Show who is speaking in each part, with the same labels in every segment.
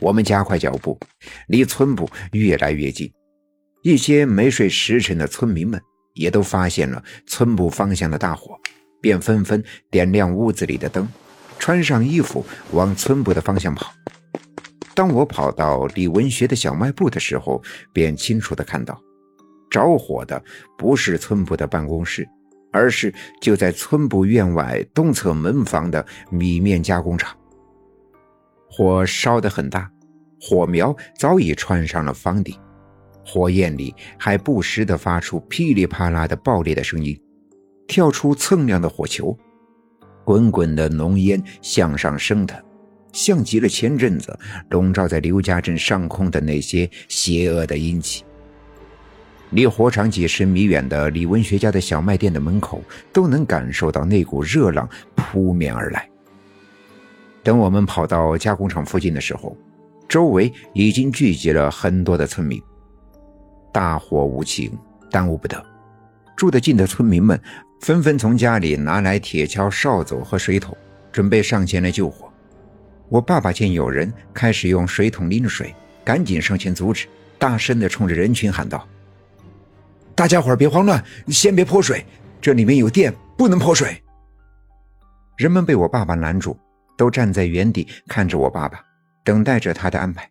Speaker 1: 我们加快脚步，离村部越来越近。一些没睡时辰的村民们也都发现了村部方向的大火，便纷纷点亮屋子里的灯，穿上衣服往村部的方向跑。当我跑到李文学的小卖部的时候，便清楚地看到，着火的不是村部的办公室，而是就在村部院外东侧门房的米面加工厂。火烧得很大，火苗早已窜上了房顶。火焰里还不时地发出噼里啪啦的爆裂的声音，跳出锃亮的火球，滚滚的浓烟向上升腾，像极了前阵子笼罩在刘家镇上空的那些邪恶的阴气。离火场几十米远的李文学家的小卖店的门口都能感受到那股热浪扑面而来。等我们跑到加工厂附近的时候，周围已经聚集了很多的村民。大火无情，耽误不得。住得近的村民们纷纷从家里拿来铁锹、扫帚和水桶，准备上前来救火。我爸爸见有人开始用水桶拎着水，赶紧上前阻止，大声地冲着人群喊道：“大家伙别慌乱，先别泼水，这里面有电，不能泼水。”人们被我爸爸拦住，都站在原地看着我爸爸，等待着他的安排。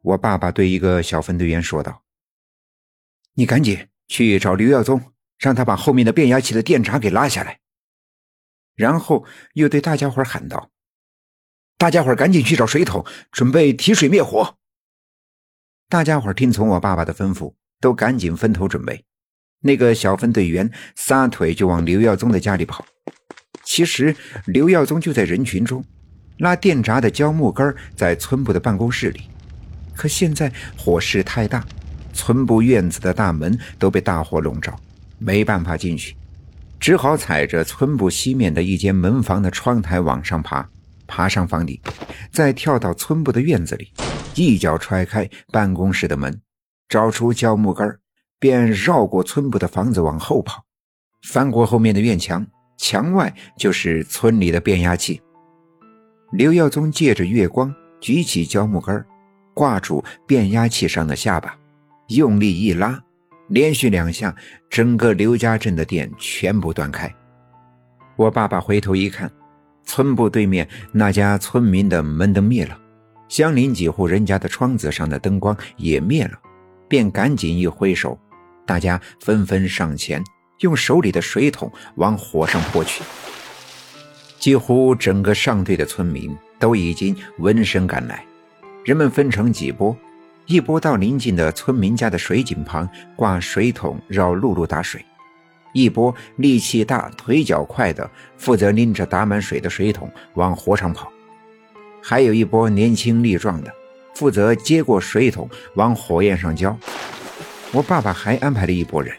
Speaker 1: 我爸爸对一个小分队员说道。你赶紧去找刘耀宗，让他把后面的变压器的电闸给拉下来。然后又对大家伙喊道：“大家伙赶紧去找水桶，准备提水灭火。”大家伙听从我爸爸的吩咐，都赶紧分头准备。那个小分队员撒腿就往刘耀宗的家里跑。其实刘耀宗就在人群中，拉电闸的胶木杆在村部的办公室里。可现在火势太大。村部院子的大门都被大火笼罩，没办法进去，只好踩着村部西面的一间门房的窗台往上爬，爬上房顶，再跳到村部的院子里，一脚踹开办公室的门，找出胶木杆，便绕过村部的房子往后跑，翻过后面的院墙，墙外就是村里的变压器。刘耀宗借着月光举起胶木杆，挂住变压器上的下巴。用力一拉，连续两下，整个刘家镇的电全部断开。我爸爸回头一看，村部对面那家村民的门灯灭了，相邻几户人家的窗子上的灯光也灭了，便赶紧一挥手，大家纷纷上前，用手里的水桶往火上泼去。几乎整个上队的村民都已经闻声赶来，人们分成几波。一波到邻近的村民家的水井旁挂水桶绕路路打水，一波力气大、腿脚快的负责拎着打满水的水桶往火场跑，还有一波年轻力壮的负责接过水桶往火焰上浇。我爸爸还安排了一波人，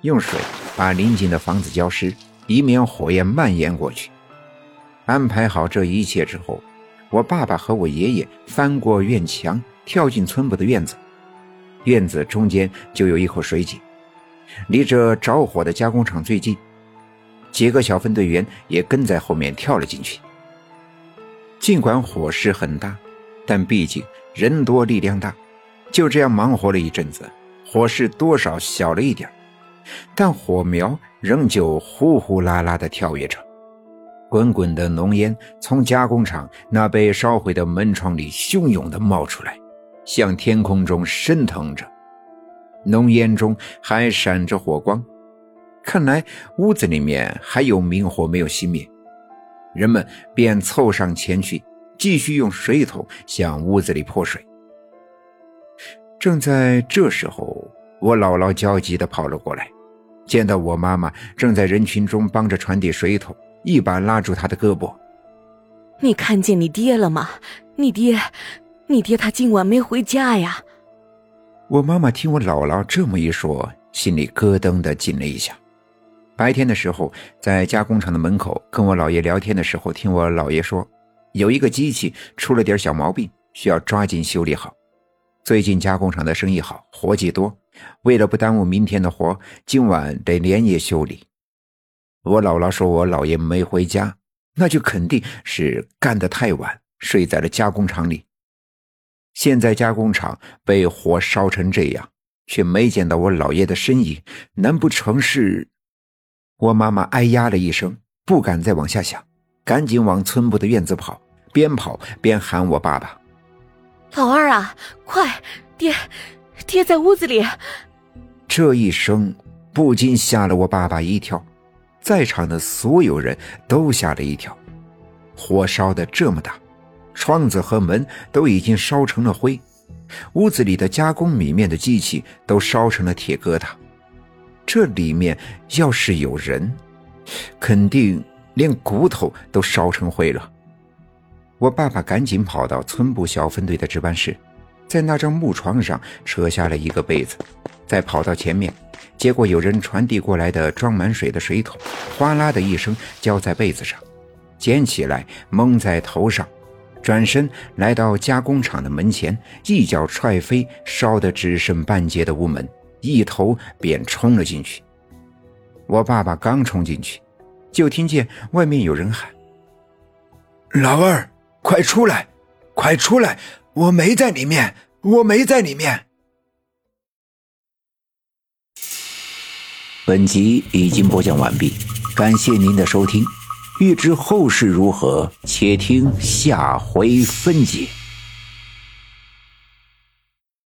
Speaker 1: 用水把邻近的房子浇湿，以免火焰蔓延过去。安排好这一切之后，我爸爸和我爷爷翻过院墙。跳进村部的院子，院子中间就有一口水井，离这着火的加工厂最近。几个小分队员也跟在后面跳了进去。尽管火势很大，但毕竟人多力量大，就这样忙活了一阵子，火势多少小了一点，但火苗仍旧呼呼啦啦地跳跃着，滚滚的浓烟从加工厂那被烧毁的门窗里汹涌地冒出来。向天空中升腾着，浓烟中还闪着火光，看来屋子里面还有明火没有熄灭。人们便凑上前去，继续用水桶向屋子里泼水。正在这时候，我姥姥焦急地跑了过来，见到我妈妈正在人群中帮着传递水桶，一把拉住她的胳膊：“
Speaker 2: 你看见你爹了吗？你爹……”你爹他今晚没回家呀？
Speaker 1: 我妈妈听我姥姥这么一说，心里咯噔的紧了一下。白天的时候，在加工厂的门口跟我姥爷聊天的时候，听我姥爷说，有一个机器出了点小毛病，需要抓紧修理好。最近加工厂的生意好，活计多，为了不耽误明天的活，今晚得连夜修理。我姥姥说我姥爷没回家，那就肯定是干得太晚，睡在了加工厂里。现在加工厂被火烧成这样，却没见到我姥爷的身影，难不成是？我妈妈哎呀了一声，不敢再往下想，赶紧往村部的院子跑，边跑边喊我爸爸：“
Speaker 2: 老二啊，快，爹，爹在屋子里！”
Speaker 1: 这一声不禁吓了我爸爸一跳，在场的所有人都吓了一跳。火烧的这么大，窗子和门都已经烧成了灰，屋子里的加工米面的机器都烧成了铁疙瘩。这里面要是有人，肯定连骨头都烧成灰了。我爸爸赶紧跑到村部小分队的值班室，在那张木床上扯下了一个被子，再跑到前面，接过有人传递过来的装满水的水桶，哗啦的一声浇在被子上，捡起来蒙在头上，转身来到加工厂的门前，一脚踹飞烧得只剩半截的屋门。一头便冲了进去。我爸爸刚冲进去，就听见外面有人喊：“
Speaker 3: 老二，快出来，快出来！我没在里面，我没在里面。”
Speaker 1: 本集已经播讲完毕，感谢您的收听。欲知后事如何，且听下回分解。